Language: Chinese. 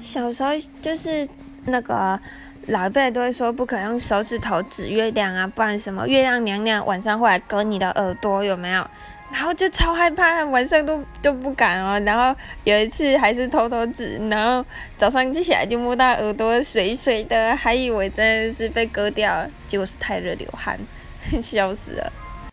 小时候就是那个老一辈都会说不可用手指头指月亮啊，不然什么月亮娘娘晚上会来割你的耳朵，有没有？然后就超害怕，晚上都都不敢哦。然后有一次还是偷偷指，然后早上就起来就摸到耳朵水水的，还以为真的是被割掉了，结果是太热流汗，笑死了。